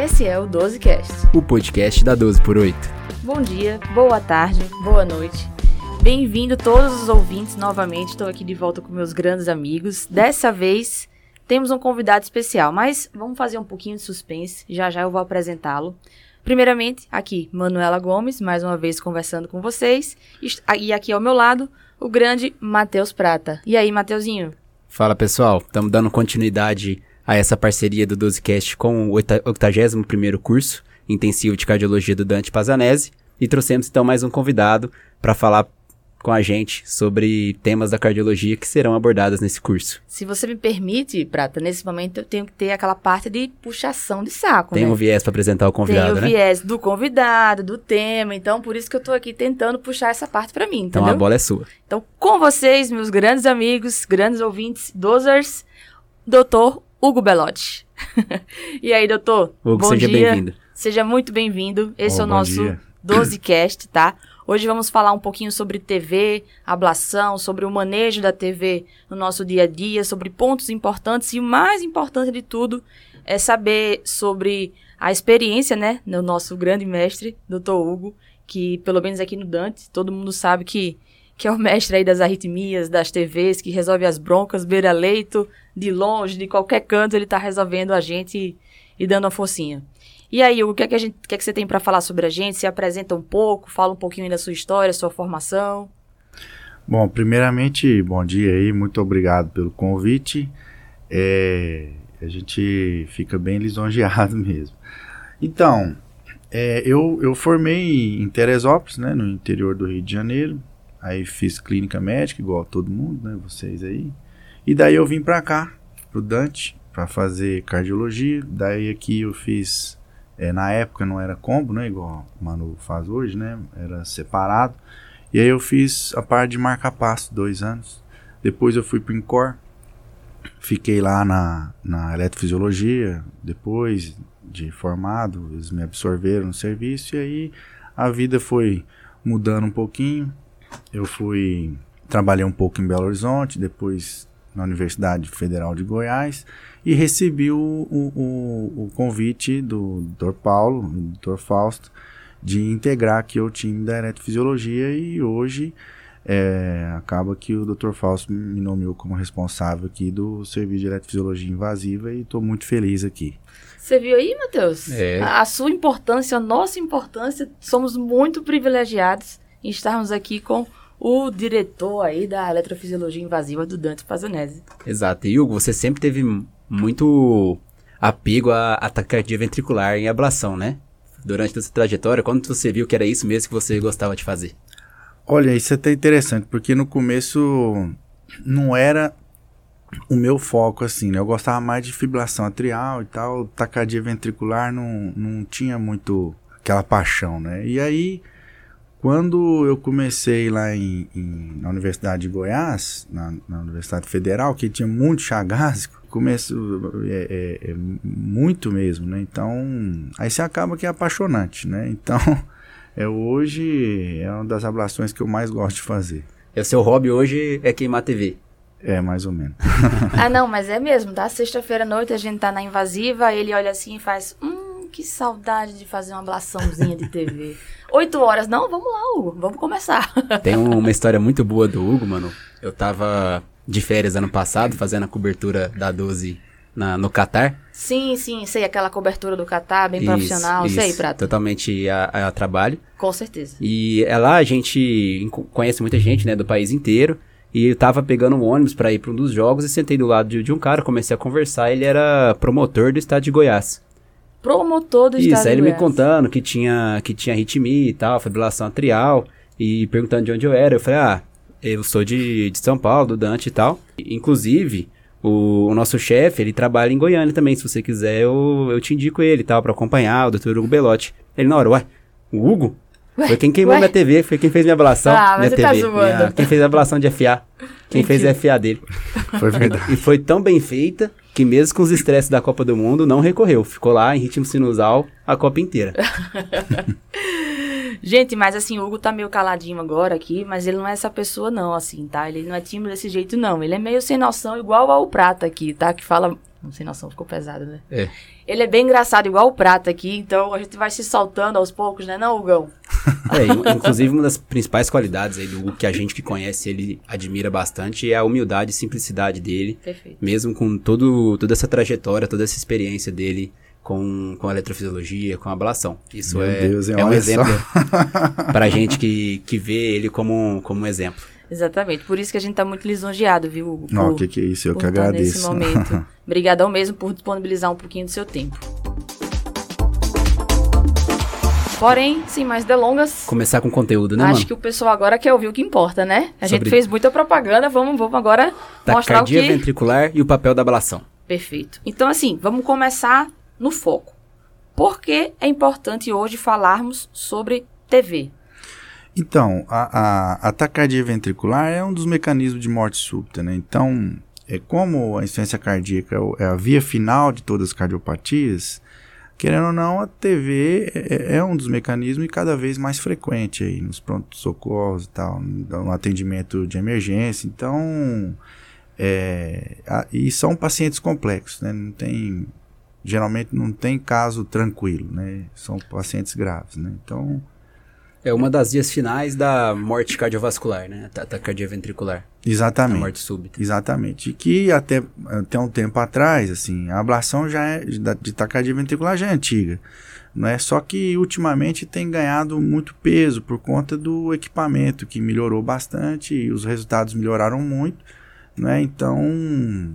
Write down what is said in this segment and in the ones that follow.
Esse é o 12cast. O podcast da 12 por 8. Bom dia, boa tarde, boa noite. Bem-vindo todos os ouvintes novamente. Estou aqui de volta com meus grandes amigos. Dessa vez temos um convidado especial, mas vamos fazer um pouquinho de suspense. Já já eu vou apresentá-lo. Primeiramente, aqui, Manuela Gomes, mais uma vez conversando com vocês. E aqui ao meu lado, o grande Matheus Prata. E aí, Mateuzinho? Fala pessoal, estamos dando continuidade a essa parceria do 12cast com o 81º curso intensivo de cardiologia do Dante Pazanese e trouxemos então mais um convidado para falar com a gente sobre temas da cardiologia que serão abordados nesse curso. Se você me permite, Prata, nesse momento eu tenho que ter aquela parte de puxação de saco, Tem né? um viés para apresentar o convidado, Tem o né? viés do convidado, do tema, então por isso que eu tô aqui tentando puxar essa parte para mim, Então entendeu? a bola é sua. Então, com vocês, meus grandes amigos, grandes ouvintes, dozers, doutor Hugo Belotti. e aí, doutor? Hugo, bom seja bem-vindo. Seja muito bem-vindo. Esse Oh, é o nosso dia. 12cast, tá? Hoje vamos falar um pouquinho sobre TV, ablação, sobre o manejo da TV no nosso dia a dia, sobre pontos importantes e o mais importante de tudo é saber sobre a experiência, né, do nosso grande mestre, Dr. Hugo, que pelo menos aqui no Dante, todo mundo sabe que que é o mestre aí das arritmias, das TVs, que resolve as broncas, beira leito, de longe, de qualquer canto, ele tá resolvendo a gente e, dando uma forcinha. E aí, o que é que, a gente, o que, é que você tem para falar sobre a gente? Se apresenta um pouco, fala um pouquinho da sua história, sua formação. Bom, primeiramente, bom dia aí, muito obrigado pelo convite. É, a gente fica bem lisonjeado mesmo. Então, é, eu, eu formei em Teresópolis, né, no interior do Rio de Janeiro. Aí fiz clínica médica, igual todo mundo, né, vocês aí. E daí eu vim pra cá, pro Dante, pra fazer cardiologia. Daí aqui eu fiz, é, na época não era combo, né, igual o Manu faz hoje, né, era separado. E aí eu fiz a parte de marca-passo, dois anos. Depois eu fui pro INCOR, fiquei lá na, na eletrofisiologia, depois de formado, eles me absorveram no serviço e aí a vida foi mudando um pouquinho. Eu fui, trabalhei um pouco em Belo Horizonte, depois na Universidade Federal de Goiás e recebi o, o, o, o convite do Dr. Paulo, do Dr. Fausto, de integrar aqui o time da eletrofisiologia e hoje é, acaba que o Dr. Fausto me nomeou como responsável aqui do serviço de eletrofisiologia invasiva e estou muito feliz aqui. Você viu aí, Matheus? É. A, a sua importância, a nossa importância, somos muito privilegiados em estarmos aqui com o diretor aí da eletrofisiologia invasiva do Dante Pazanese. Exato. E Hugo, você sempre teve muito apego à à taquicardia ventricular em ablação, né? Durante a sua trajetória, quando você viu que era isso mesmo que você gostava de fazer? Olha, isso é até interessante, porque no começo não era o meu foco assim, né? Eu gostava mais de fibrilação atrial e tal, taquicardia ventricular não, não tinha muito aquela paixão, né? E aí, quando eu comecei lá em, em- na Universidade de Goiás, na, na Universidade Federal, que tinha muito chagásico, começo é, é- é muito mesmo, né? Então, aí você acaba que é apaixonante, né? Então, é hoje é uma das ablações que eu mais gosto de fazer. E o seu hobby hoje é queimar TV. É, mais ou menos. ah, não, mas é mesmo, tá? Sexta-feira à noite a gente tá na invasiva, aí ele olha assim e faz. Hum, que saudade de fazer uma ablaçãozinha de TV. Oito horas, não? Vamos lá, Hugo, vamos começar. Tem um- uma história muito boa do Hugo, mano. Eu tava de férias ano passado, fazendo a cobertura da 12 na, no Catar. sim, sim, sei, aquela cobertura do Catar, bem Isso, profissional, sei, isso, Prata. Totalmente a, a trabalho. Com certeza. E é lá a gente conhece muita gente, né, do país inteiro. E eu tava pegando um ônibus pra ir pra um dos jogos e sentei do lado de, de um cara, comecei a conversar. Ele era promotor do estado de Goiás. Promotor do Isso, estado aí ele me contando que tinha, que tinha arritmia e tal, fibrilação atrial, e perguntando de onde eu era. Eu falei, ah, eu sou de, de São Paulo, do Dante e tal. Inclusive, o, o nosso chefe, ele trabalha em Goiânia também, se você quiser, eu, eu te indico ele e tal, pra acompanhar, o Dr. Hugo Belotti. Ele na hora, ué, o Hugo? Foi quem queimou ué? minha TV, foi quem fez minha ablação. Ah, mas minha você tá TV, zoando. minha- quem fez a ablação de FA. Quem fez a FA dele. Foi verdade. E foi tão bem feita que mesmo com os estresses da Copa do Mundo, não recorreu. Ficou lá em ritmo sinusal a Copa inteira. Gente, mas assim, o Hugo tá meio caladinho agora aqui, mas ele não é essa pessoa não, assim, tá? Ele não é tímido desse jeito, não. Ele é meio sem noção, igual ao Prata aqui, tá? Que fala Não sem noção, ficou pesado, né? É. Ele é bem engraçado, igual o Prata aqui, então a gente vai se soltando aos poucos, né, não, Hugão? É, in- inclusive uma das principais qualidades aí do Hugo que a gente que conhece ele admira bastante é a humildade e simplicidade dele, Perfeito. mesmo com todo, toda essa trajetória, toda essa experiência dele com, com a eletrofisiologia, com a ablação. Isso Meu é, Deus, é um exemplo pra gente que, que vê ele como, como um exemplo. Exatamente. Por isso que a gente tá muito lisonjeado, viu, Hugo? Não, o que, que é isso? Eu que agradeço. Nesse momento. Obrigadão mesmo por disponibilizar um pouquinho do seu tempo. Porém, sem mais delongas, Começar com conteúdo, né, acho mano? que o pessoal agora quer ouvir o que importa, né? A gente Sobre- fez muita propaganda, vamos, vamos agora mostrar o que... ventricular e o papel da ablação. Perfeito. Então, assim, vamos começar no foco. Por que é importante hoje falarmos sobre TV? Então, a, a, a taquicardia ventricular é um dos mecanismos de morte súbita, né? Então, é como a insuficiência cardíaca é é a via final de todas as cardiopatias, querendo ou não, a TV é, é um dos mecanismos e cada vez mais frequente aí nos pronto-socorros e tal, no atendimento de emergência. Então, é, a- e são pacientes complexos, né? Não tem, geralmente não tem caso tranquilo, né? São pacientes graves, né? Então, É uma das vias finais da morte cardiovascular, né? A taquicardia ventricular. A exatamente. morte súbita. Exatamente. E que até, até um tempo atrás, assim, a ablação já é, de taquicardia ventricular já é antiga. Não é? Só que ultimamente tem ganhado muito peso por conta do equipamento, que melhorou bastante e os resultados melhoraram muito. Né? Então,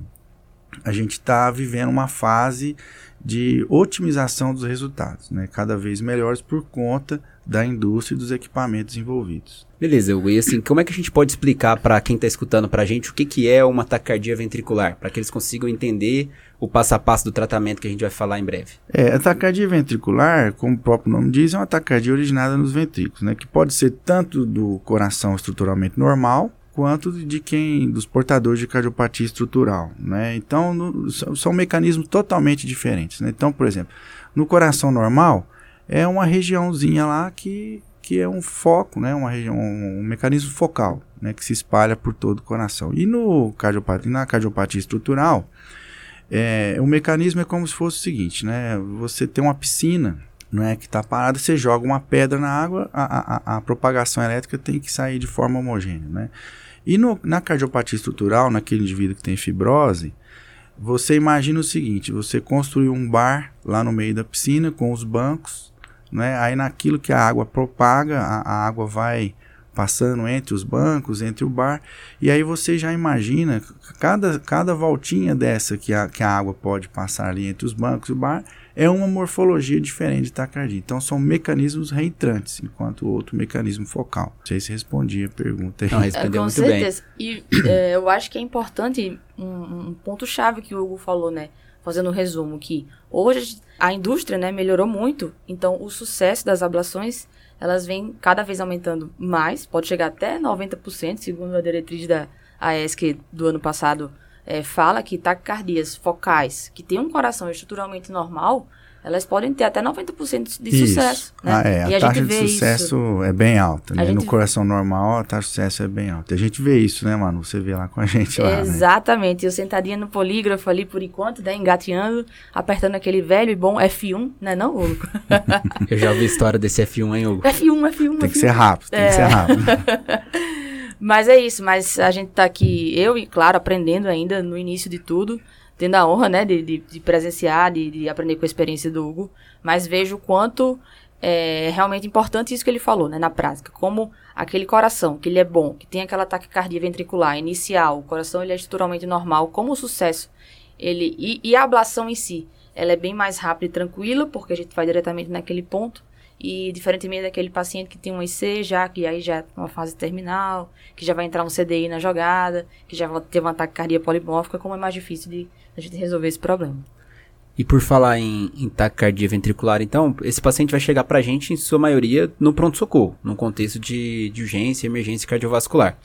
a gente está vivendo uma fase de otimização dos resultados, né? cada vez melhores por conta da indústria e dos equipamentos envolvidos. Beleza, Hugo. E assim, como é que a gente pode explicar pra quem tá escutando pra gente o que, que é uma taquicardia ventricular? Pra que eles consigam entender o passo a passo do tratamento que a gente vai falar em breve. É, a taquicardia ventricular, como o próprio nome diz, é uma taquicardia originada nos ventrículos, né? Que pode ser tanto do coração estruturalmente normal, quanto de quem, dos portadores de cardiopatia estrutural, né? Então, no- são, são mecanismos totalmente diferentes, né? Então, por exemplo, no coração normal, é uma regiãozinha lá que, que é um foco, né? Uma região, um, um mecanismo focal, né? Que se espalha por todo o coração. E no cardiopatia, na cardiopatia estrutural, é, o mecanismo é como se fosse o seguinte, né? Você tem uma piscina, não é que está parada, você joga uma pedra na água, a, a, a propagação elétrica tem que sair de forma homogênea, né? E no, na cardiopatia estrutural, naquele indivíduo que tem fibrose, você imagina o seguinte: você construiu um bar lá no meio da piscina com os bancos, né? Aí naquilo que a água propaga, a, a água vai passando entre os bancos, entre o bar, e aí você já imagina cada, cada voltinha dessa que a, que a água pode passar ali entre os bancos e o bar é uma morfologia diferente de taquicardia. Então são mecanismos reentrantes, enquanto o outro mecanismo focal. Não sei se respondi a pergunta aí. Não, É, respondeu com muito bem. certeza. E é, eu acho que é importante um, um ponto-chave que o Hugo falou, né? Fazendo um resumo, que hoje a indústria né, melhorou muito, então o sucesso das ablações, elas vêm cada vez aumentando mais, pode chegar até 90%, segundo a diretriz da AESC do ano passado, é, fala que taquicardias focais, que tem um coração estruturalmente normal, elas podem ter até 90% de Isso. sucesso. Né? Ah, é, E a, taxa de vê isso. sucesso é bem alta, A né? gente No vê- coração normal, a taxa de sucesso é bem alta. A gente vê isso, né, mano? Você vê lá com a gente lá, né? Exatamente. Eu sentadinha no polígrafo ali por enquanto, né, engateando, apertando aquele velho e bom F1, né não, Hugo? Eu já ouvi a história desse F1, hein, Hugo? F1, F1, Tem que F1. ser rápido, tem É. que ser rápido. Mas é isso, mas a gente tá aqui, eu e claro, aprendendo ainda no início de tudo, tendo a honra, né, de, de, de presenciar, de, de aprender com a experiência do Hugo, mas vejo o quanto é realmente importante isso que ele falou, né, na prática, como aquele coração, que ele é bom, que tem aquela taquicardia ventricular inicial, o coração ele é estruturalmente normal, como o sucesso, ele, e, e a ablação em si, ela é bem mais rápida e tranquila, porque a gente vai diretamente naquele ponto, e diferentemente daquele paciente que tem um IC já, que aí já é uma fase terminal, que já vai entrar um CDI na jogada, que já vai ter uma taquicardia polimórfica, como é mais difícil de a gente resolver esse problema. E por falar em, em taquicardia ventricular, então, esse paciente vai chegar pra gente, em sua maioria, no pronto-socorro, num contexto de, de urgência e emergência cardiovascular.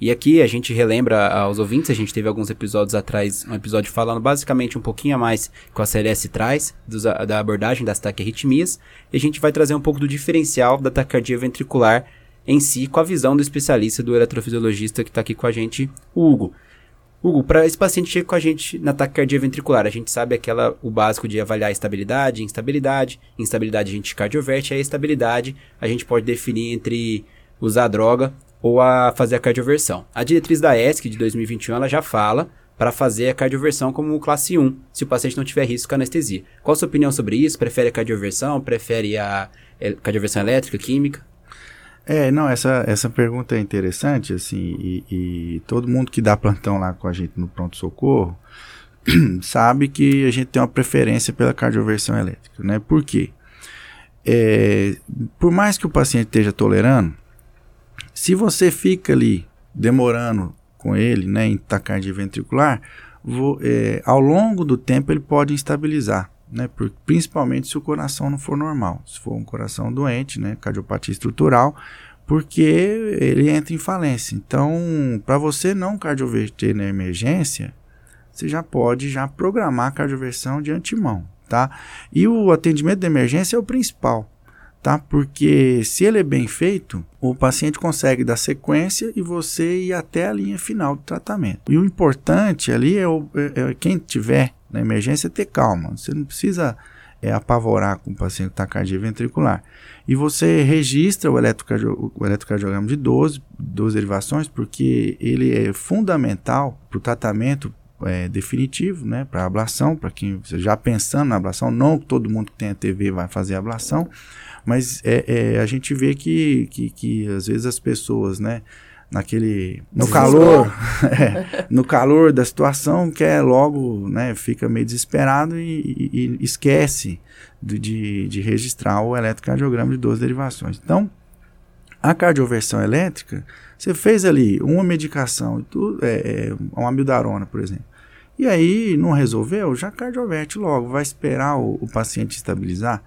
E aqui a gente relembra aos ouvintes, a gente teve alguns episódios atrás, um episódio falando basicamente um pouquinho a mais com a CLS traz, dos- da abordagem das taquiarritmias, e a gente vai trazer um pouco do diferencial da taquicardia ventricular em si, com a visão do especialista, do eletrofisiologista que está aqui com a gente, o Hugo. Hugo, para esse paciente chegar com a gente na taquicardia ventricular, a gente sabe aquela o básico de avaliar a estabilidade, instabilidade, instabilidade a gente cardioverte, a estabilidade a gente pode definir entre usar droga ou a fazer a cardioversão. A diretriz da ESC de 2021 ela já fala para fazer a cardioversão como classe 1, se o paciente não tiver risco com anestesia. Qual a sua opinião sobre isso? Prefere a cardioversão? Prefere a é, cardioversão elétrica, química? É, não, essa, essa pergunta é interessante, assim, e, e todo mundo que dá plantão lá com a gente no pronto-socorro sabe que a gente tem uma preferência pela cardioversão elétrica, né? Por quê? É, por mais que o paciente esteja tolerando, se você fica ali demorando com ele, né, em taquicardia ventricular, vou, é, ao longo do tempo ele pode instabilizar, né, por, principalmente se o coração não for normal, se for um coração doente, né, cardiopatia estrutural, porque ele entra em falência. Então, para você não cardioverter na emergência, você já pode já programar a cardioversão de antemão, tá? E o atendimento de emergência é o principal tá? Porque se ele é bem feito, o paciente consegue dar sequência e você ir até a linha final do tratamento. E o importante ali é, o, é, é quem tiver na emergência ter calma. Você não precisa é, apavorar com o paciente taquicardia ventricular. E você registra o, o eletrocardiograma de 12, 12 derivações, porque ele é fundamental para o tratamento é, definitivo, né, para ablação, para quem já pensando na ablação, não todo mundo que tem a TV vai fazer ablação, mas é, é, a gente vê que, que, que às vezes as pessoas, né, naquele no calor. É, no calor da situação quer logo né fica meio desesperado e, e, e esquece de, de, de, registrar o eletrocardiograma de duas derivações. Então a cardioversão elétrica você fez ali uma medicação tudo, é, é, uma amildarona por exemplo. E aí não resolveu já cardioverte logo vai esperar o, o paciente estabilizar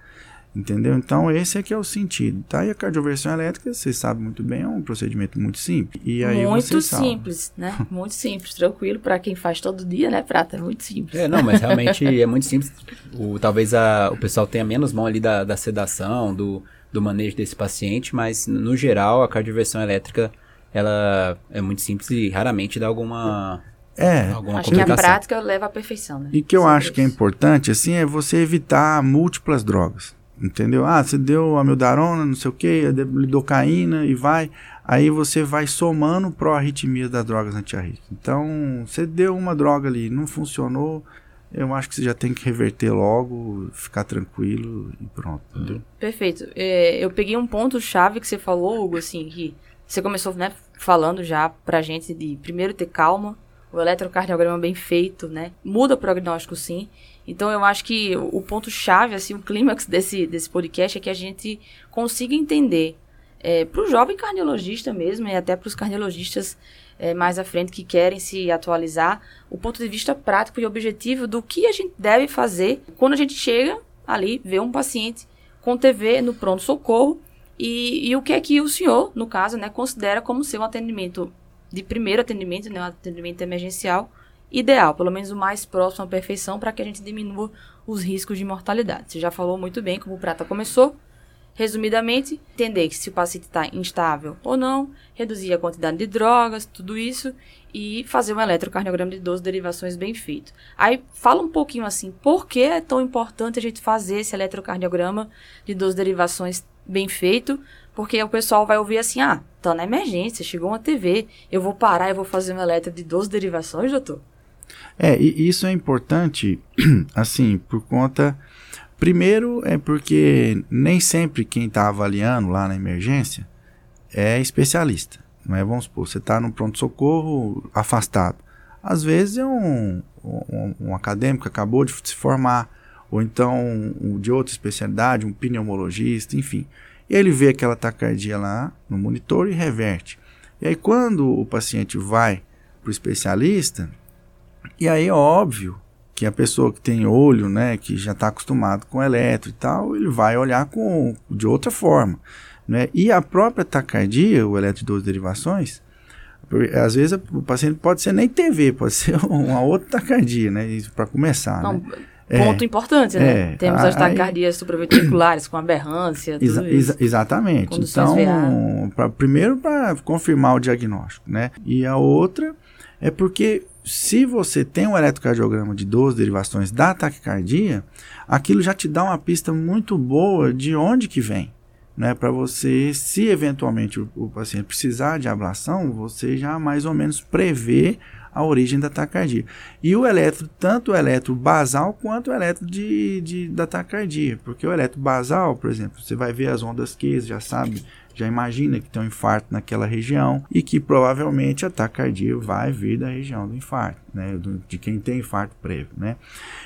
Entendeu? Então, esse aqui é o sentido, tá? E a cardioversão elétrica, vocês sabem muito bem, é um procedimento muito simples. E aí muito simples, né? Muito simples, tranquilo para quem faz todo dia, né, Prata? É muito simples. É, não, mas realmente é muito simples. O, talvez a, o pessoal tenha menos mão ali da, da sedação, do, do manejo desse paciente, mas no geral a cardioversão elétrica, ela é muito simples e raramente dá alguma... É, Alguma acho que a prática leva à perfeição, né? E que eu acho que é importante, assim, é você evitar múltiplas drogas. Entendeu? Ah, você deu amildarona, não sei o que, lidocaína e vai. Aí você vai somando pró-arritmia das drogas antiarrítmicas. Então, você deu uma droga ali, não funcionou, eu acho que você já tem que reverter logo, ficar tranquilo e pronto, entendeu? Perfeito. É, eu peguei um ponto-chave que você falou, Hugo, assim, que você começou né, falando já pra gente de primeiro ter calma, o eletrocardiograma bem feito, né? Muda o prognóstico sim. Então eu acho que o ponto chave, assim, o clímax desse, desse podcast é que a gente consiga entender é, para o jovem cardiologista mesmo e até para os cardiologistas é, mais à frente que querem se atualizar, o ponto de vista prático e objetivo do que a gente deve fazer quando a gente chega ali, vê um paciente com TV no pronto-socorro e, e, o que é que o senhor, no caso, né, considera como ser um atendimento de primeiro atendimento, né, atendimento emergencial ideal, pelo menos o mais próximo à perfeição, para que a gente diminua os riscos de mortalidade. Você já falou muito bem como o Prata começou. Resumidamente, entender que se o paciente está instável ou não, reduzir a quantidade de drogas, tudo isso, e fazer um eletrocardiograma de 12 derivações bem feito. Aí fala um pouquinho assim, por que é tão importante a gente fazer esse eletrocardiograma de 12 derivações bem feito? Porque o pessoal vai ouvir assim, ah, tá na emergência, chegou uma TV, eu vou parar e vou fazer um eletro de 12 derivações, doutor? É, e isso é importante, assim, por conta. Primeiro é porque nem sempre quem está avaliando lá na emergência é especialista. Não é? Vamos supor, você está no pronto-socorro afastado. Às vezes é um, um, um, acadêmico que acabou de se formar, ou então um, de outra especialidade, um pneumologista, enfim. E ele vê aquela taquicardia lá no monitor e reverte. E aí, quando o paciente vai para o especialista, e aí é óbvio que a pessoa que tem olho, né, que já está acostumado com eletro e tal, ele vai olhar com, de outra forma. Né? E a própria taquicardia, o eletro de 12 derivações, às vezes o paciente pode ser nem TV, pode ser uma outra taquicardia, né? Para começar. Não, né? Ponto é, importante, né? É, Temos as taquicardias supraventriculares com aberrância, tudo exa exa exatamente. Então, pra, primeiro para confirmar o diagnóstico, né? E a outra é porque se você tem um eletrocardiograma de 12 derivações da taquicardia, aquilo já te dá uma pista muito boa de onde que vem. Né, para você, se eventualmente o, o, paciente precisar de ablação, você já mais ou menos prevê a origem da taquicardia. E o eletro, tanto o eletro basal quanto o eletro de, de, da taquicardia. Porque o eletro basal, por exemplo, você vai ver as ondas Q, já sabe já imagina que tem um infarto naquela região e que provavelmente a taquicardia vai vir da região do infarto, né, de quem tem infarto prévio, né.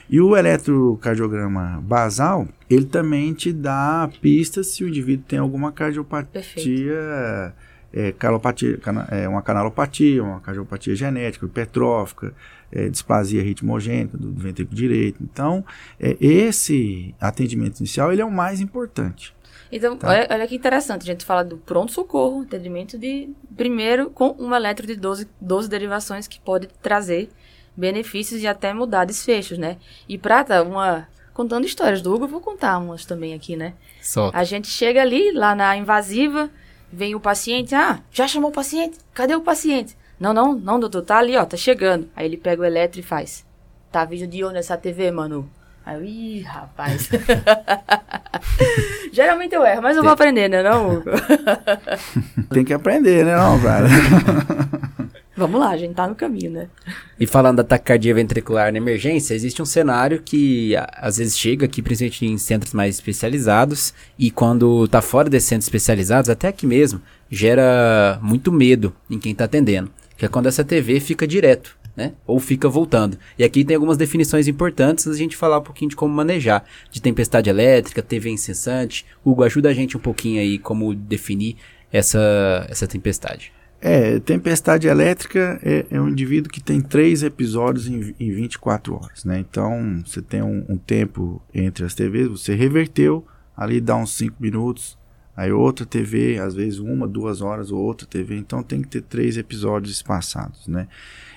E o eletrocardiograma basal, ele também te dá pistas se o indivíduo tem alguma cardiopatia, é, calopatia, cana, é, uma canalopatia, uma cardiopatia genética, hipertrófica, é, displasia ritmogênica do, do ventrículo direito. Então, é, esse atendimento inicial ele é o mais importante. Então, tá. olha, olha que interessante, a gente fala do pronto-socorro, atendimento de primeiro com um eletro de 12, 12 derivações que pode trazer benefícios e até mudar desfechos, né? E Prata, uma contando histórias do Hugo, eu vou contar umas também aqui, né? Solta. A gente chega ali, lá na invasiva, vem o paciente, ah, já chamou o paciente? Cadê o paciente? Não, não, não, doutor, tá ali, ó, tá chegando. Aí ele pega o eletro e faz. Tá vídeo de onde essa TV, mano? Aí eu, ih, rapaz. Geralmente eu erro, mas eu vou aprender, né, não, Hugo? Tem que aprender, né, não, cara? Vamos lá, a gente tá no caminho, né? E falando da taquicardia ventricular na emergência, existe um cenário que às vezes chega aqui, principalmente em centros mais especializados, e quando tá fora desses centros especializados, até aqui mesmo, gera muito medo em quem tá atendendo. Que é quando essa TV fica direto né? Ou fica voltando. E aqui tem algumas definições importantes a gente falar um pouquinho de como manejar. De tempestade elétrica, TV incessante. Hugo, ajuda a gente um pouquinho aí como definir essa, essa tempestade. É, tempestade elétrica é, é, um indivíduo que tem três episódios em, em 24 horas, né? Então, você tem um, um tempo entre as TVs, você reverteu, ali dá uns 5 minutos, aí outra TV, às vezes uma, duas horas, ou outra TV, então tem que ter três episódios espaçados, né?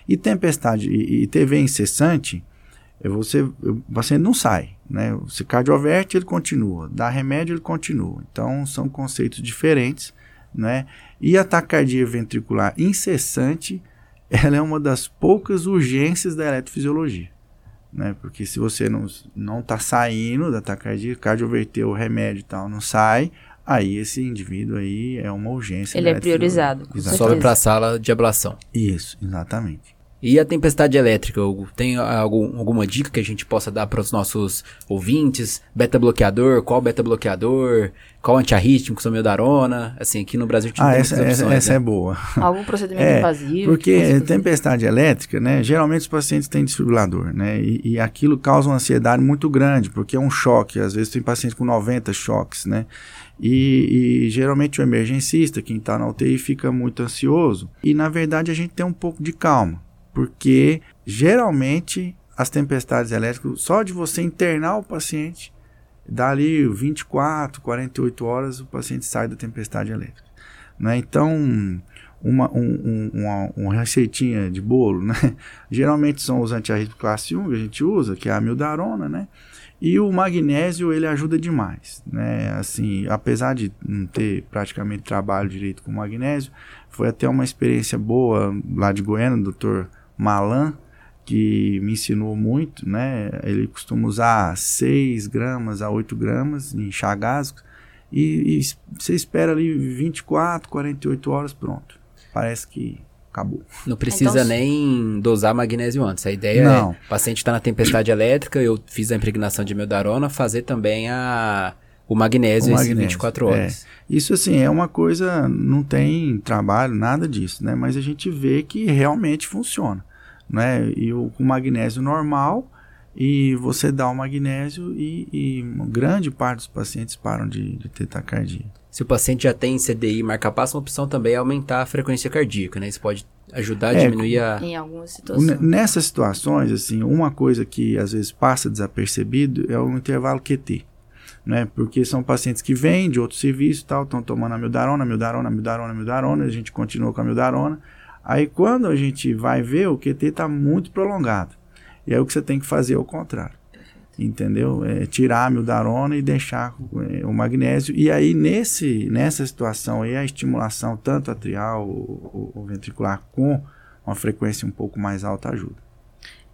E tempestade e, e TV incessante, é você, o paciente não sai, né? Se cardioverte, ele continua, dá remédio, ele continua. Então, são conceitos diferentes, né? E a taquicardia ventricular incessante, ela é uma das poucas urgências da eletrofisiologia, né? Porque se você não não está saindo da taquicardia, cardioverteu o remédio e tal, não sai, aí esse indivíduo aí é uma urgência. Ele é priorizado. Sobe para a sala de ablação. Isso, exatamente. E a tempestade elétrica, Hugo? Tem algum, alguma dica que a gente possa dar para os nossos ouvintes? Beta bloqueador, qual beta bloqueador? Qual antiarrítmico, somiodarona? Assim, aqui no Brasil a gente ah, essa, opções, essa, essa né? é boa. Algum procedimento é, invasivo? Porque tempestade elétrica, né? Geralmente os pacientes têm desfibrilador, né? E, e, aquilo causa uma ansiedade muito grande, porque é um choque. Às vezes tem pacientes com 90 choques, né? E, e, geralmente o emergencista, quem está na UTI, fica muito ansioso. E na verdade a gente tem um pouco de calma porque geralmente as tempestades elétricas, só de você internar o paciente, dali 24, 48 horas o paciente sai da tempestade elétrica. Né? Então, uma, um, um, uma, uma, receitinha de bolo, né? geralmente são os antiarrítmicos classe 1 que a gente usa, que é a amildarona, né? E o magnésio, ele ajuda demais, né? Assim, apesar de não ter praticamente trabalho direito com magnésio, foi até uma experiência boa lá de Goiânia, doutor Malan, que me ensinou muito, né? Ele costuma usar 6 gramas a 8 gramas em chagásicos e, e você espera ali 24, 48 horas, pronto. Parece que acabou. Não precisa então, nem dosar magnésio antes. A ideia não. é, o paciente está na tempestade elétrica, eu fiz a impregnação de meldarona, fazer também a o magnésio, o magnésio 24 é. horas. É. Isso assim é uma coisa, não tem trabalho, nada disso, né? Mas a gente vê que realmente funciona né? E o, o magnésio normal e você dá o magnésio e, e grande parte dos pacientes param de, de ter taquicardia. Se o paciente já tem CDI marca-passo, uma opção também é aumentar a frequência cardíaca, né? Isso pode ajudar a é, diminuir a... Em algumas situações. Nessas situações, assim, uma coisa que às vezes passa desapercebido é o intervalo QT. Né? Porque são pacientes que vêm de outro serviço tal, estão tomando a mildarona, mildarona, mildarona, mildarona, a gente continua com a mildarona, Aí quando a gente vai ver, o QT está muito prolongado. E aí o que você tem que fazer é o contrário. Entendeu? É tirar a mildarona e deixar é, o magnésio. E aí, nesse, nessa situação aí, a estimulação tanto atrial ou, ou ventricular com uma frequência um pouco mais alta ajuda.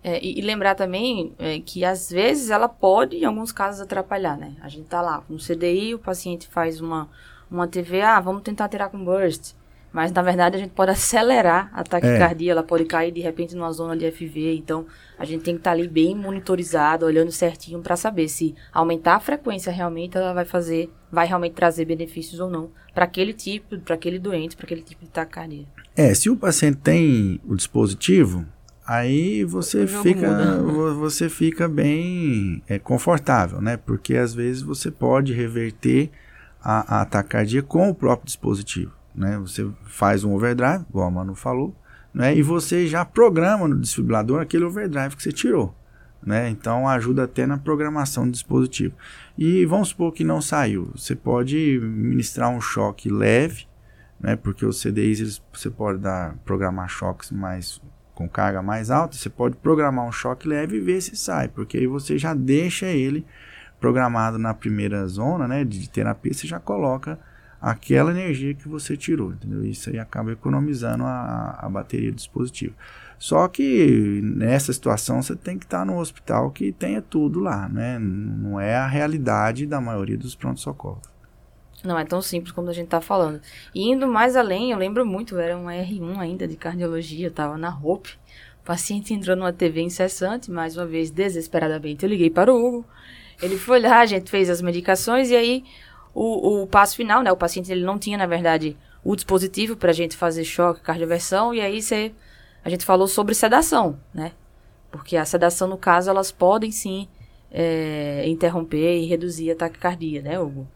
É, e, e, lembrar também é, que às vezes ela pode, em alguns casos, atrapalhar, né? A gente tá lá com CDI, o paciente faz uma, uma TV, ah, vamos tentar tirar com burst. Mas, na verdade, a gente pode acelerar a taquicardia, é. ela pode cair de repente numa zona de FV. Então, a gente tem que estar tá ali bem monitorizado, olhando certinho para saber se aumentar a frequência realmente ela vai fazer, vai realmente trazer benefícios ou não para aquele tipo, para aquele doente, para aquele tipo de taquicardia. É, se o paciente tem o dispositivo, aí você fica você fica bem é, confortável, né? Porque às vezes você pode reverter a, a taquicardia com o próprio dispositivo né? Você faz um overdrive, igual a Manu falou, né? E você já programa no desfibrilador aquele overdrive que você tirou, né? Então ajuda até na programação do dispositivo. E vamos supor que não saiu, você pode ministrar um choque leve, né? Porque os CDIs eles, você pode dar programar choques mais com carga mais alta, você pode programar um choque leve e ver se sai, porque aí você já deixa ele programado na primeira zona, né, de terapia, você já coloca aquela energia que você tirou, entendeu? Isso aí acaba economizando a, a bateria do dispositivo. Só que nessa situação você tem que estar no hospital que tenha tudo lá, né? Não é a realidade da maioria dos pronto-socorros. Não é tão simples como a gente está falando. E indo mais além, eu lembro muito, era um R1 ainda de cardiologia, eu tava na Hope. O paciente entrou numa TV incessante, mais uma vez, desesperadamente. Eu liguei para o Hugo. Ele foi lá, a gente fez as medicações e aí o, o passo final, né? O paciente ele não tinha, na verdade, o dispositivo para a gente fazer choque, cardioversão, e aí você, a gente falou sobre sedação, né? Porque a sedação, no caso, elas podem sim é, interromper e reduzir a taquicardia, né, Hugo?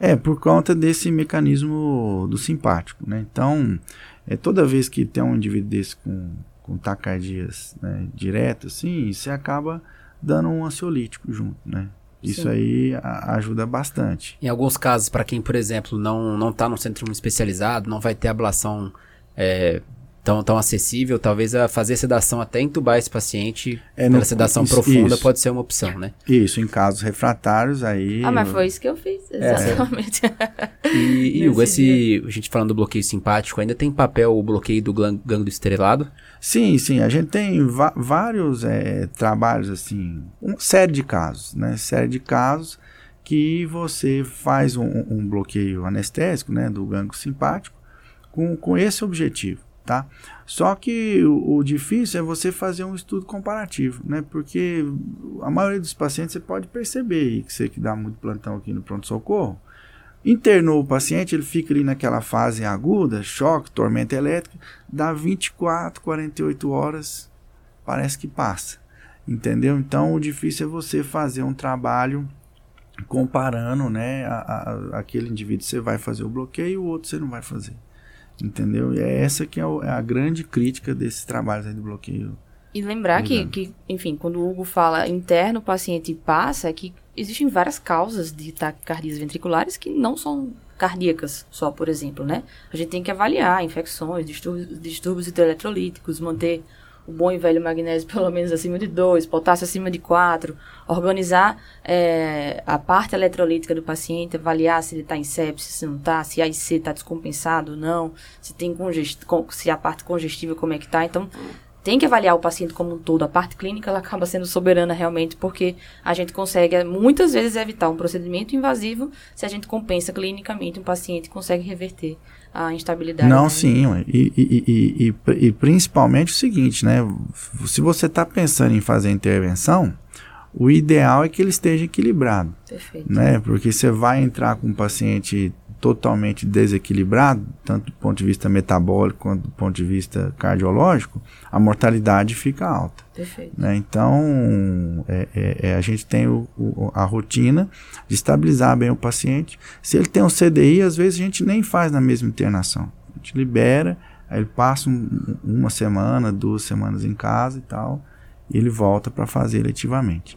É, por conta desse mecanismo do simpático, né? Então, é, toda vez que tem um indivíduo desse com, com taquicardias né, diretas, assim, você acaba dando um ansiolítico junto, né? Isso Sim. aí ajuda bastante. Em alguns casos, para quem, por exemplo, não não está no centro especializado, não vai ter ablação é, tão, tão acessível, talvez a fazer sedação até entubar esse paciente é, pela sedação isso, profunda isso. pode ser uma opção, né? Isso, em casos refratários aí... Ah, mas foi isso que eu fiz, é. exatamente. É. e, e Hugo, esse, a gente falando do bloqueio simpático, ainda tem papel o bloqueio do gânglio estrelado? Sim, sim, a gente tem vários é, trabalhos, assim, uma série de casos, né? Série de casos que você faz um, um bloqueio anestésico, né, do gânglio simpático, com, com esse objetivo tá? Só que o, o, difícil é você fazer um estudo comparativo, né? Porque a maioria dos pacientes você pode perceber, que você que dá muito plantão aqui no pronto-socorro, internou o paciente, ele fica ali naquela fase aguda, choque, tormenta elétrica, dá 24, 48 horas, parece que passa, entendeu? Então o difícil é você fazer um trabalho comparando, né, a, a, aquele indivíduo você vai fazer o bloqueio o outro você não vai fazer. Entendeu? E é essa que é, o, é a grande crítica desses trabalhos aí do bloqueio. E lembrar que, que, enfim, quando o Hugo fala interno, o paciente passa, é que existem várias causas de taquicardias ventriculares que não são cardíacas só, por exemplo, né? A gente tem que avaliar infecções, distúrbios, distúrbios hidroeletrolíticos, manter o bom e velho magnésio pelo menos acima de 2, potássio acima de 4, organizar é, a parte eletrolítica do paciente, avaliar se ele está em sepsis, se não está, se a IC está descompensado ou não, se tem se a parte congestiva como é que está. Então, tem que avaliar o paciente como um todo. A parte clínica ela acaba sendo soberana realmente, porque a gente consegue muitas vezes evitar um procedimento invasivo se a gente compensa clinicamente um paciente consegue reverter a instabilidade. Não, né? sim, e, e, e, e, principalmente o seguinte, né? Se você está pensando em fazer intervenção, o ideal é que ele esteja equilibrado. Perfeito. Né? Porque você vai entrar com um paciente totalmente desequilibrado, tanto do ponto de vista metabólico quanto do ponto de vista cardiológico, a mortalidade fica alta. Perfeito. Né? Então, é, é, é, a gente tem o, o, a rotina de estabilizar bem o paciente. Se ele tem um CDI, às vezes a gente nem faz na mesma internação. A gente libera, aí ele passa um, uma semana, duas semanas em casa e tal, e ele volta para fazer eletivamente.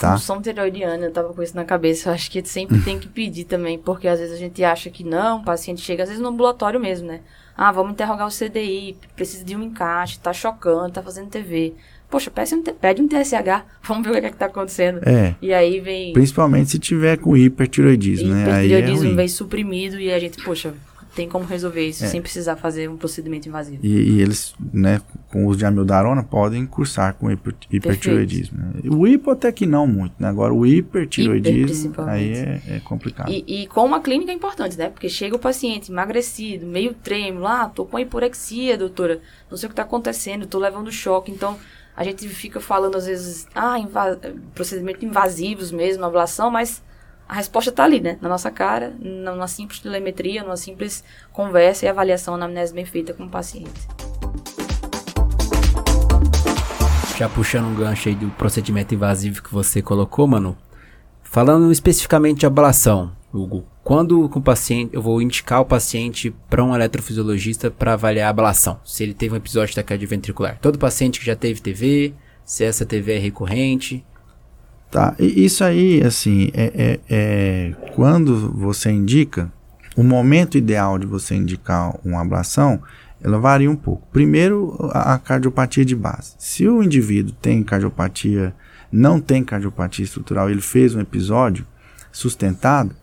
Tá. Função tiroidiana, eu tava com isso na cabeça. Eu acho que sempre tem que pedir também, porque às vezes a gente acha que não, o paciente chega, às vezes no ambulatório mesmo, né? Ah, vamos interrogar o CDI, precisa de um encaixe, tá chocando, tá fazendo TV. Poxa, pede um, pede um TSH, vamos ver o que é que tá acontecendo. É. E aí vem. Principalmente se tiver com hipertiroidismo, né? Hipertiroidismo é vem suprimido e a gente, poxa, tem como resolver isso É. sem precisar fazer um procedimento invasivo. E, e eles, né, com o uso de amiodarona, podem cursar com hiper, hipertiroidismo. né? O hipo até que não muito, né? Agora o Hiper, hipertiroidismo, principalmente. aí é, é complicado. E, e com uma clínica é importante, né? Porque chega o paciente emagrecido, meio trêmulo, ah, tô com hiporexia, doutora, não sei o que tá acontecendo, tô levando choque. Então, a gente fica falando às vezes, ah, inva procedimentos invasivos mesmo, ablação, mas a resposta tá ali, né? Na nossa cara, numa simples telemetria, numa simples conversa e avaliação anamnese bem feita com o paciente. Já puxando um gancho aí do procedimento invasivo que você colocou, mano. Falando especificamente de ablação, Hugo. Quando com o paciente, eu vou indicar o paciente para um eletrofisiologista para avaliar a ablação, se ele teve um episódio de taquicardia ventricular. Todo paciente que já teve TV, se essa TV é recorrente. Tá, e isso aí, assim, é, é, é quando você indica, o momento ideal de você indicar uma ablação, ela varia um pouco. Primeiro, a, cardiopatia de base. Se o indivíduo tem cardiopatia, não tem cardiopatia estrutural, ele fez um episódio sustentado,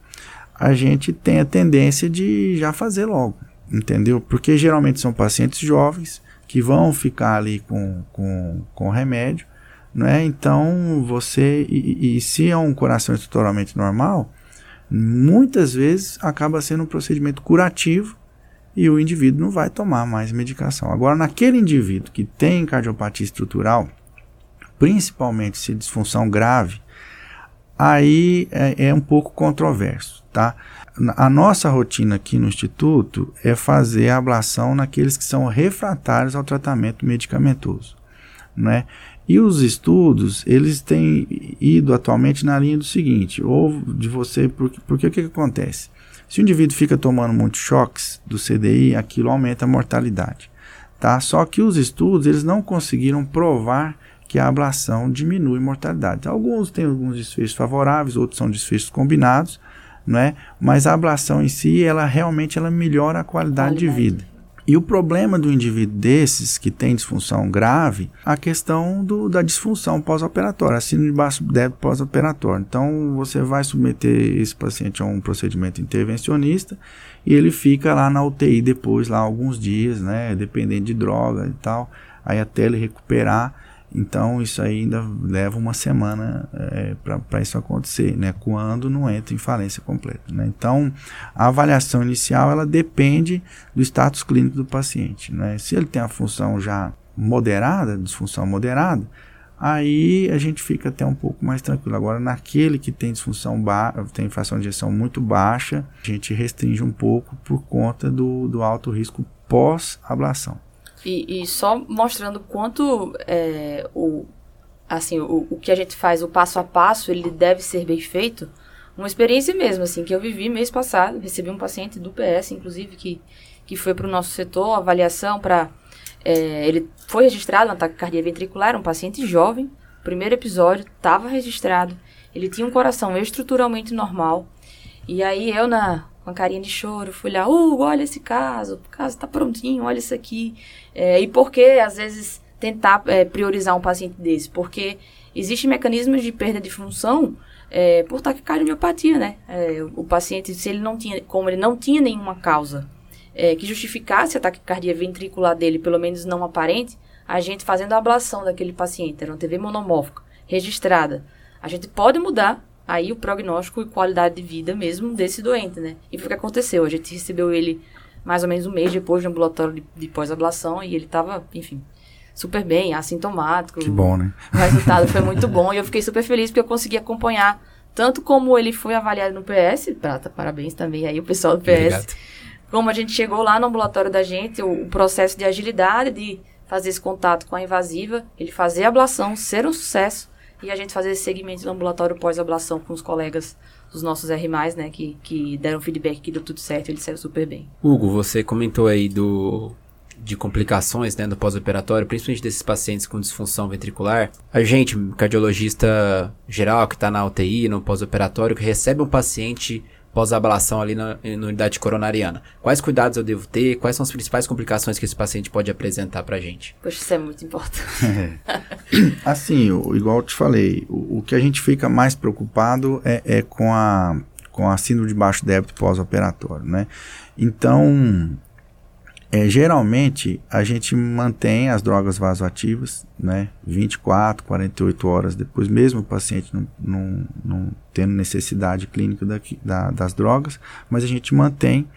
a gente tem a tendência de já fazer logo, entendeu? Porque geralmente são pacientes jovens que vão ficar ali com, com, com remédio, né? Então você e, e se é um coração estruturalmente normal, muitas vezes acaba sendo um procedimento curativo e o indivíduo não vai tomar mais medicação. Agora, naquele indivíduo que tem cardiopatia estrutural, principalmente se disfunção grave, aí é, é um pouco controverso, tá? A nossa rotina aqui no Instituto é fazer a ablação naqueles que são refratários ao tratamento medicamentoso, né? E os estudos, eles têm ido atualmente na linha do seguinte, ou de você, porque, porque o que, que acontece? Se o indivíduo fica tomando muitos choques do CDI, aquilo aumenta a mortalidade, tá? Só que os estudos, eles não conseguiram provar que a ablação diminui mortalidade. Alguns têm alguns desfechos favoráveis, outros são desfechos combinados, não é? Mas a ablação em si, ela realmente ela melhora a qualidade, de Qualidade. vida. E o problema do indivíduo desses que tem disfunção grave, a questão do, da disfunção pós-operatória, a síndrome de baixo débito pós-operatório. Então, você vai submeter esse paciente a um procedimento intervencionista e ele fica lá na UTI depois, lá alguns dias, né, dependendo de droga e tal, aí até ele recuperar. Então, isso ainda leva uma semana é, para isso acontecer, né? Quando não entra em falência completa. Né? Então, a avaliação inicial ela depende do status clínico do paciente. Né? Se ele tem a função já moderada, disfunção moderada, aí a gente fica até um pouco mais tranquilo. Agora, naquele que tem disfunção tem fração de ejeção muito baixa, a gente restringe um pouco por conta do, do alto risco pós-ablação. E, e só mostrando quanto é, o, assim, o, o que a gente faz, o passo a passo, ele deve ser bem feito. Uma experiência mesmo, assim, que eu vivi mês passado. Recebi um paciente do PS, inclusive, que, que foi para o nosso setor, avaliação para... É, ele foi registrado na taquicardia ventricular, um paciente jovem. Primeiro episódio, estava registrado. Ele tinha um coração estruturalmente normal. E aí eu, na, com a carinha de choro, fui lá, Hugo, olha esse caso, o caso tá prontinho, olha isso aqui. É, e por que, às vezes, tentar é, priorizar um paciente desse? Porque existem mecanismos de perda de função é, por taquicardiopatia, né? É, o paciente, se ele não tinha, como ele não tinha nenhuma causa é, que justificasse a taquicardia ventricular dele, pelo menos não aparente, a gente fazendo a ablação daquele paciente, era uma TV monomórfica, registrada, a gente pode mudar aí o prognóstico e qualidade de vida mesmo desse doente, né? E foi o que aconteceu. A gente recebeu ele mais ou menos um mês depois de ambulatório de, de pós-ablação e ele estava, enfim, super bem, assintomático. Que bom, né? O resultado foi muito bom e eu fiquei super feliz porque eu consegui acompanhar tanto como ele foi avaliado no PS, prata, parabéns também aí o pessoal do PS, Obrigado. como a gente chegou lá no ambulatório da gente, o, o processo de agilidade de fazer esse contato com a invasiva, ele fazer a ablação, ser um sucesso e a gente fazer esse segmento do ambulatório pós-ablação com os colegas dos nossos R+, né, que, que deram feedback que deu tudo certo, ele saiu super bem. Hugo, você comentou aí do de complicações né, no pós-operatório, principalmente desses pacientes com disfunção ventricular. A gente, cardiologista geral que está na UTI, no pós-operatório, que recebe um paciente pós-ablação ali na, na, unidade coronariana. Quais cuidados eu devo ter? Quais são as principais complicações que esse paciente pode apresentar pra gente? Poxa, isso é muito importante. assim, o, igual eu te falei, o, o, que a gente fica mais preocupado é, é com, a, com a síndrome de baixo débito pós-operatório, né? Então, é, geralmente a gente mantém as drogas vasoativas, né, 24, 48 horas depois, mesmo o paciente não, não, não tendo necessidade clínica daqui, da, das drogas, mas a gente mantém,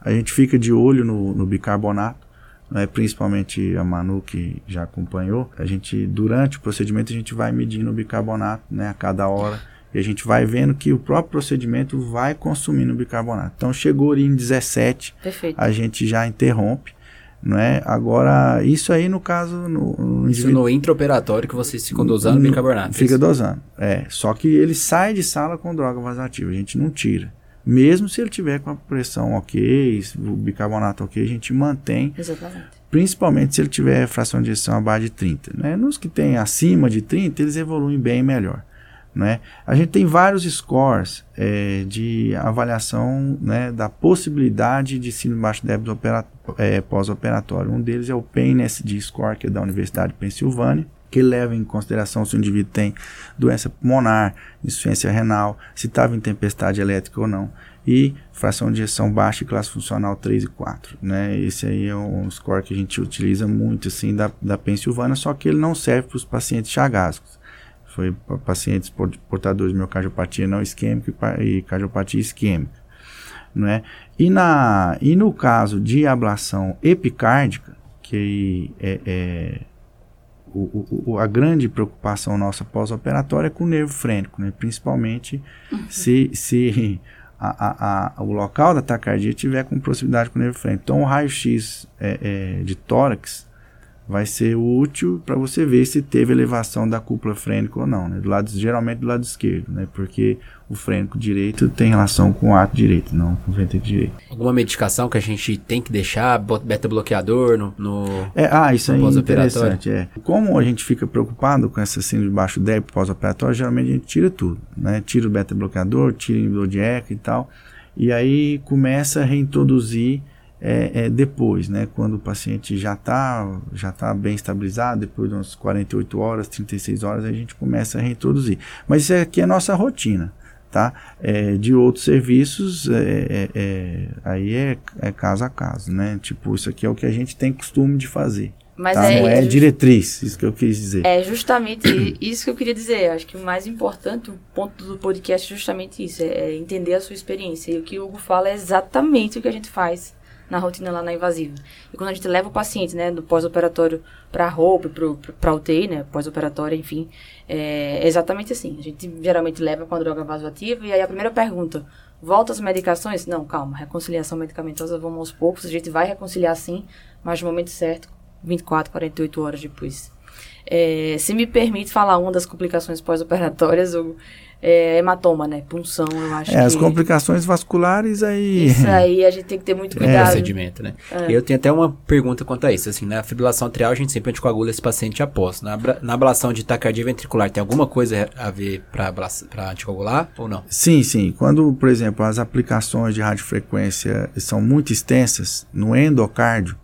a gente fica de olho no, no bicarbonato, né, principalmente a Manu que já acompanhou, a gente durante o procedimento a gente vai medindo o bicarbonato, né, a cada hora e a gente vai vendo que o próprio procedimento vai consumindo bicarbonato. Então chegou ali em 17, Perfeito. a gente já interrompe. Não é? Agora, isso aí no caso. No, no isso no intraoperatório que vocês ficam dosando bicarbonato. Fica isso? dosando. É. Só que ele sai de sala com droga vasativa, a gente não tira. Mesmo se ele tiver com a pressão ok, o bicarbonato ok, a gente mantém. Exatamente. Principalmente se ele tiver fração de ejeção abaixo de 30. Né? Nos que tem acima de 30, eles evoluem bem melhor. Né? A gente tem vários scores é, de avaliação né, da possibilidade de síndrome baixo débito é, pós-operatório. Um deles é o PAIN-SD Score, que é da Universidade de Pensilvânia, que leva em consideração se o indivíduo tem doença pulmonar, insuficiência renal, se estava em tempestade elétrica ou não, e fração de ejeção baixa e classe funcional 3 e 4. Né? Esse aí é um score que a gente utiliza muito assim, da, da Pensilvânia, só que ele não serve para os pacientes chagásicos foi para pacientes portadores de miocardiopatia não isquêmica e cardiopatia isquêmica. Não é? e, na, e no caso de ablação epicárdica, que é, é o, o, a grande preocupação nossa pós-operatória é com o nervo frênico, né? principalmente se, se a, a, a, o local da taquicardia tiver com proximidade com o nervo frênico. Então, o raio-x é, é, de tórax vai ser útil para você ver se teve elevação da cúpula frênica ou não, né? Do lado, geralmente do lado esquerdo, né? Porque o frênico direito tem relação com o ato direito, não com o ventrículo direito. Alguma medicação que a gente tem que deixar, beta-bloqueador no, no, é, Ah, isso aí é interessante, é. Como a gente fica preocupado com essa síndrome de baixo débito pós-operatório, geralmente a gente tira tudo, né? Tira o beta-bloqueador, tira o inibidor de ECA e tal, e aí começa a reintroduzir é, é, depois, né, quando o paciente já está já tá bem estabilizado, depois de umas 48 horas, 36 horas, a gente começa a reintroduzir. Mas isso aqui é a nossa rotina, tá? É, de outros serviços, é, é, é, aí é, é caso a caso, né? Tipo, isso aqui é o que a gente tem costume de fazer. Mas tá? é, não é diretriz, isso que eu quis dizer. É justamente isso que eu queria dizer. Acho que o mais importante, o ponto do podcast é justamente isso, é entender a sua experiência. E o que o Hugo fala é exatamente o que a gente faz na rotina lá na invasiva. E quando a gente leva o paciente, né, do pós-operatório para a roupa, para UTI, né, pós-operatório, enfim, é exatamente assim. A gente geralmente leva com a droga vasoativa e aí a primeira pergunta, volta as medicações? Não, calma, reconciliação medicamentosa, vamos aos poucos, a gente vai reconciliar sim, mas no momento certo, 24, 48 horas depois. É, se me permite falar uma das complicações pós-operatórias, é, hematoma, né? Punção, eu acho. É, que... as complicações vasculares aí. Isso aí a gente tem que ter muito é. cuidado. É, procedimento, né? É. Eu tenho até uma pergunta quanto a isso. Assim, na fibrilação atrial, a gente sempre anticoagula esse paciente após. Na, na ablação de taquicardia ventricular, tem alguma coisa a ver para anticoagular ou não? Sim, sim. Quando, por exemplo, as aplicações de radiofrequência são muito extensas, no endocárdio,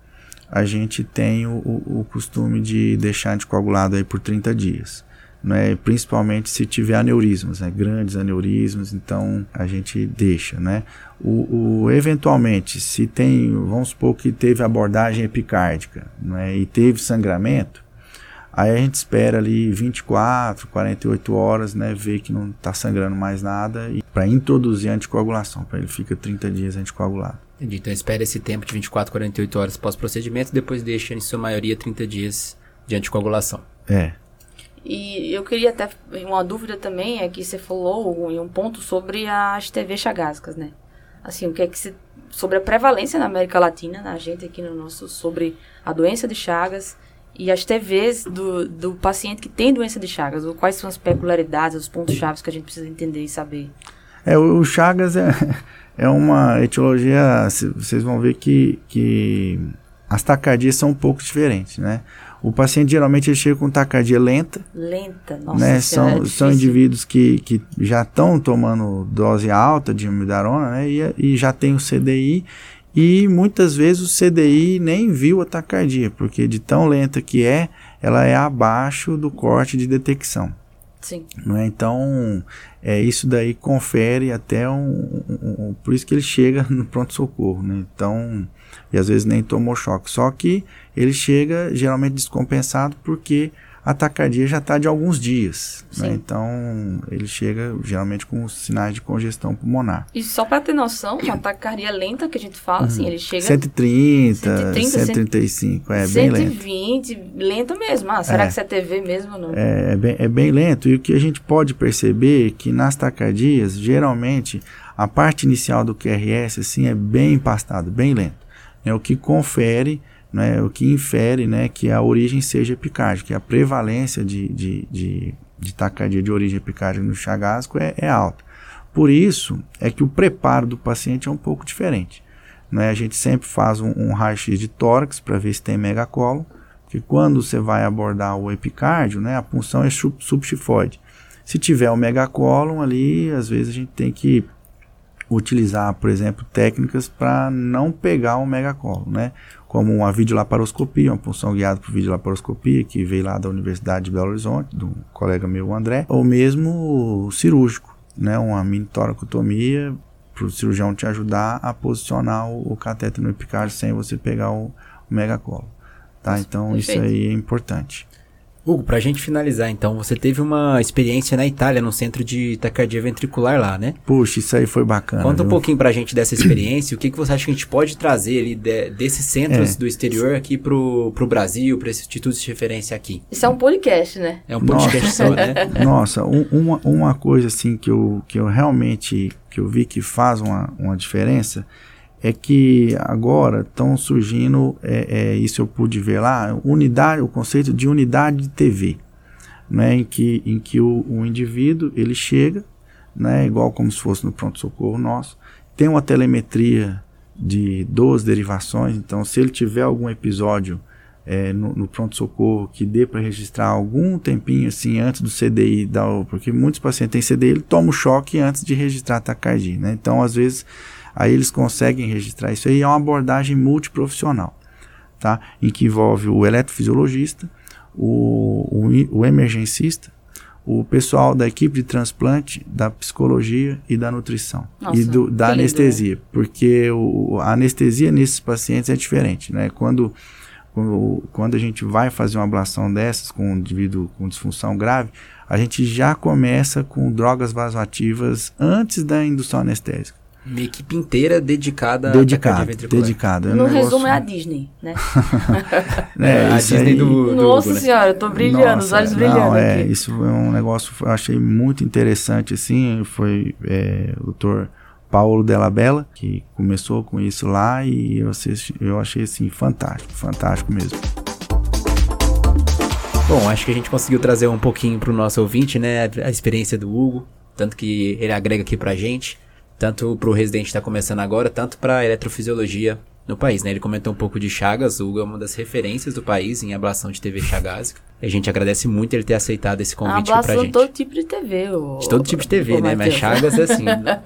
a gente tem o, o costume de deixar anticoagulado aí por 30 dias né, principalmente se tiver aneurismas, né, grandes aneurismas, então a gente deixa, né. O, o, eventualmente, se tem, vamos supor que teve abordagem epicárdica, né, e teve sangramento, aí a gente espera ali 24, 48 horas, né, ver que não está sangrando mais nada e para introduzir a anticoagulação, para ele fica 30 dias anticoagulado. Entendi, então espera esse tempo de 24, 48 horas pós-procedimento, depois deixa em sua maioria 30 dias de anticoagulação. É. E eu queria até. Uma dúvida também é que você falou em um ponto sobre as TV chagásicas, né? Assim, o que é que se. Sobre a prevalência na América Latina, na gente aqui no nosso. Sobre a doença de Chagas e as TVs do, do paciente que tem doença de Chagas. Quais são as peculiaridades, os pontos chaves que a gente precisa entender e saber? É, o, o Chagas é, é uma etiologia. Vocês vão ver que, que as tacardias são um pouco diferentes, né? O paciente geralmente ele chega com taquicardia lenta. Lenta, nossa. Né? São, é são indivíduos que, que já estão tomando dose alta de amidarona né? e, e já tem o CDI. E muitas vezes o CDI nem viu a taquicardia, porque de tão lenta que é, ela é abaixo do corte de detecção. Sim. Não é? Então, é, isso daí confere até um, um, um, Por isso que ele chega no pronto-socorro. Né? Então, e às vezes nem tomou choque. Só que ele chega geralmente descompensado porque a taquicardia já está de alguns dias. Né? Então, ele chega geralmente com sinais de congestão pulmonar. E só para ter noção, uma taquicardia lenta que a gente fala, uhum. assim, ele chega... 130, 130 135, é 120, bem lento. 120, lento mesmo. Ah, será é. que isso é TV mesmo? Não? É, é, bem, é bem lento. E o que a gente pode perceber é que nas taquicardias, geralmente, a parte inicial do QRS, assim, é bem empastado, bem lento. É o que confere né, o que infere né, que a origem seja epicárdica, que a prevalência de, de, de, de de origem epicárdica no chagásico é, é alta. Por isso é que o preparo do paciente é um pouco diferente. Né? A gente sempre faz um, um raio-x de tórax para ver se tem megacolo, porque quando você vai abordar o epicárdio, né, a punção é subchifoide. Se tiver o megacólon ali, às vezes a gente tem que utilizar, por exemplo, técnicas para não pegar o megacólon, né? como uma videolaparoscopia, uma punção guiada por videolaparoscopia, que veio lá da Universidade de Belo Horizonte, do colega meu, André, ou mesmo cirúrgico, né, uma mini toracotomia, para o cirurgião te ajudar a posicionar o, o cateter no epicárdio sem você pegar o, o megacolo. Tá? Então, Perfeito. isso aí é importante. Hugo, pra gente finalizar então, você teve uma experiência na Itália, no centro de taquicardia ventricular lá, né? Puxa, isso aí foi bacana. Conta viu? um pouquinho pra gente dessa experiência, o que, que você acha que a gente pode trazer ali de, desses centros é. do exterior aqui pro, pro Brasil, para esses institutos de referência aqui? Isso é um podcast, né? É um podcast Nossa, só, né? Nossa, um, uma, uma coisa assim que eu, que eu realmente que eu vi que faz uma, uma diferença é que agora estão surgindo, é, é, isso eu pude ver lá, unidade, o conceito de unidade de TV, né, em que, em que o, o indivíduo ele chega, né, igual como se fosse no pronto-socorro nosso, tem uma telemetria de 12 derivações, então se ele tiver algum episódio é, no, no pronto-socorro que dê para registrar algum tempinho assim antes do CDI, porque muitos pacientes têm CDI, ele toma o choque antes de registrar taquicardia, né? Então, às vezes, Aí eles conseguem registrar isso aí. É uma abordagem multiprofissional, tá? Em que envolve o eletrofisiologista, o, o, o emergencista, o pessoal da equipe de transplante, da psicologia e da nutrição. Nossa, e do, da anestesia. Lindo. Porque o, a anestesia nesses pacientes é diferente, né? Quando, quando, quando a gente vai fazer uma ablação dessas com um indivíduo com disfunção grave, a gente já começa com drogas vasoativas antes da indução anestésica. Uma equipe inteira dedicada dedicada, dedicada. É no negócio... resumo é a Disney, né? é, a Disney aí... do, do, Nossa Hugo, né? senhora, eu tô brilhando, Nossa, os olhos brilhando não, é, aqui. Isso é um negócio eu achei muito interessante, assim, foi é, o doutor Paulo Della Bella, que começou com isso lá e eu, eu achei, assim, fantástico, fantástico mesmo. Bom, acho que a gente conseguiu trazer um pouquinho para o nosso ouvinte, né, a experiência do Hugo, tanto que ele agrega aqui pra gente tanto para o residente que está começando agora, tanto para a eletrofisiologia no país, né? Ele comentou um pouco de Chagas, o Hugo é uma das referências do país em ablação de TV chagásica. A gente agradece muito ele ter aceitado esse convite pra gente. de todo tipo de TV. O... De todo tipo de TV, né? Mas Chagas é assim. Né?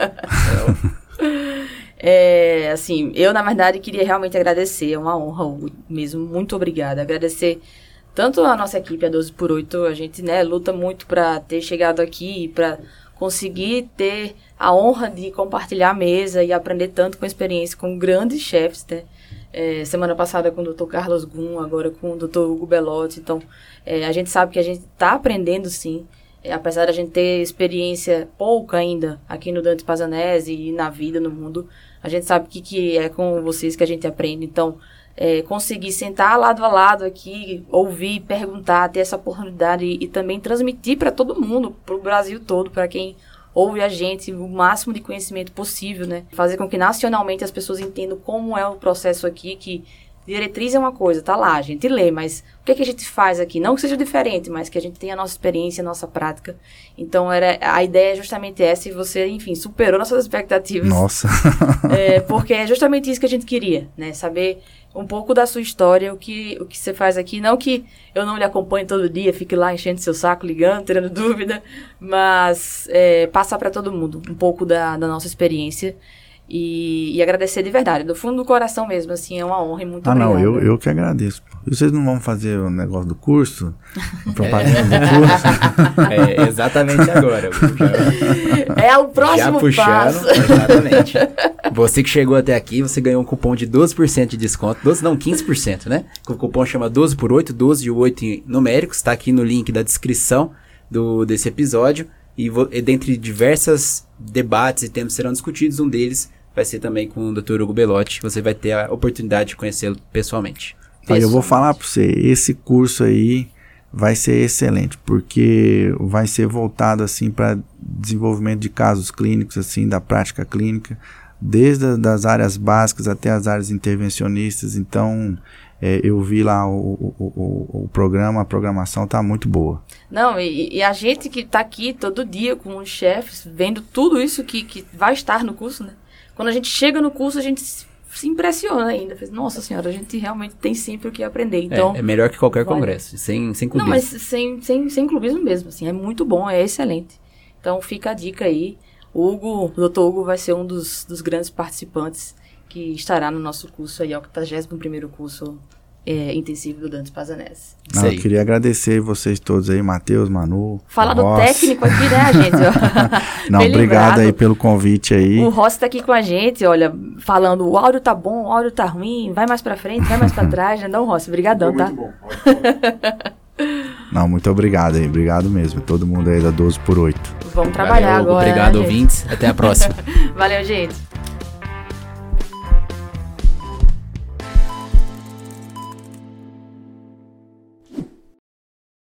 é, assim, eu na verdade queria realmente agradecer, é uma honra, Hugo, mesmo. Muito obrigada. Agradecer tanto a nossa equipe, a 12 por 8, a gente, né, luta muito para ter chegado aqui, para conseguir ter a honra de compartilhar a mesa e aprender tanto com a experiência com grandes chefes, né? É, semana passada com o Dr. Carlos Gum, agora com o Dr. Hugo Belotti. Então, é, a gente sabe que a gente está aprendendo sim. É, apesar da gente ter experiência pouca ainda aqui no Dante Pazanese e na vida, no mundo, a gente sabe que, que é com vocês que a gente aprende. Então, é, conseguir sentar lado a lado aqui, ouvir, perguntar, ter essa oportunidade e, e também transmitir para todo mundo, para o Brasil todo, para quem ouve a gente, o máximo de conhecimento possível, né? Fazer com que nacionalmente as pessoas entendam como é o processo aqui, que diretriz é uma coisa, tá lá, a gente lê, mas o que, é que a gente faz aqui? Não que seja diferente, mas que a gente tenha a nossa experiência, a nossa prática. Então, era, a ideia é justamente essa e você, enfim, superou nossas expectativas. Nossa! é, porque é justamente isso que a gente queria, né? Saber um pouco da sua história, o que, o que você faz aqui. Não que eu não lhe acompanhe todo dia, fique lá enchendo seu saco, ligando, tirando dúvida, mas é, passar para todo mundo um pouco da, da nossa experiência e, e, agradecer de verdade, do fundo do coração mesmo, assim, é uma honra e muito ah, obrigada. não, eu, eu que agradeço. E vocês não vão fazer o negócio do curso? A propaganda do curso? É, exatamente agora. Já, É o próximo já puxando. passo. Exatamente. Você que chegou até aqui, você ganhou um cupom de 12% de desconto. 12 não, 15%, né? O cupom chama 12 por 8, 12 e 8 em numéricos. Está aqui no link da descrição do, desse episódio. E, vo- e dentre diversos debates e temas que serão discutidos, um deles vai ser também com o Dr. Hugo Belotti. Você vai ter a oportunidade de conhecê-lo pessoalmente. Aí eu vou falar para você, esse curso aí vai ser excelente, porque vai ser voltado assim para desenvolvimento de casos clínicos assim, da prática clínica, desde a- das áreas básicas até as áreas intervencionistas. Então, é, eu vi lá o, o, o, o programa, a programação tá muito boa. Não, e, e a gente que tá aqui todo dia com os chefes, vendo tudo isso que, que vai estar no curso, né? Quando a gente chega no curso, a gente se impressiona ainda. Faz, Nossa senhora, a gente realmente tem sempre o que aprender. Então, é, é melhor que qualquer vai. congresso, sem, sem Não, clubismo. mas sem, sem, sem clubismo mesmo, assim, é muito bom, é excelente. Então fica a dica aí. O Hugo, o Dr. Hugo vai ser um dos, dos grandes participantes que estará no nosso curso aí, é o 81º curso é, intensivo do Dantes Pazanese. Não, eu queria agradecer vocês todos aí, Matheus, Manu. Fala do Ross. técnico aqui, né, gente? Não, Bem obrigado lembrado. aí pelo convite aí. O Rossi tá aqui com a gente, olha, falando o áudio tá bom, o áudio tá ruim, vai mais pra frente, vai mais pra trás, né? Não, Rossi, brigadão, tá? Não, muito obrigado aí, obrigado mesmo. Todo mundo aí da 12 por 8. Vamos trabalhar Valeu, agora. Obrigado, né, ouvintes. Até a próxima. Valeu, gente.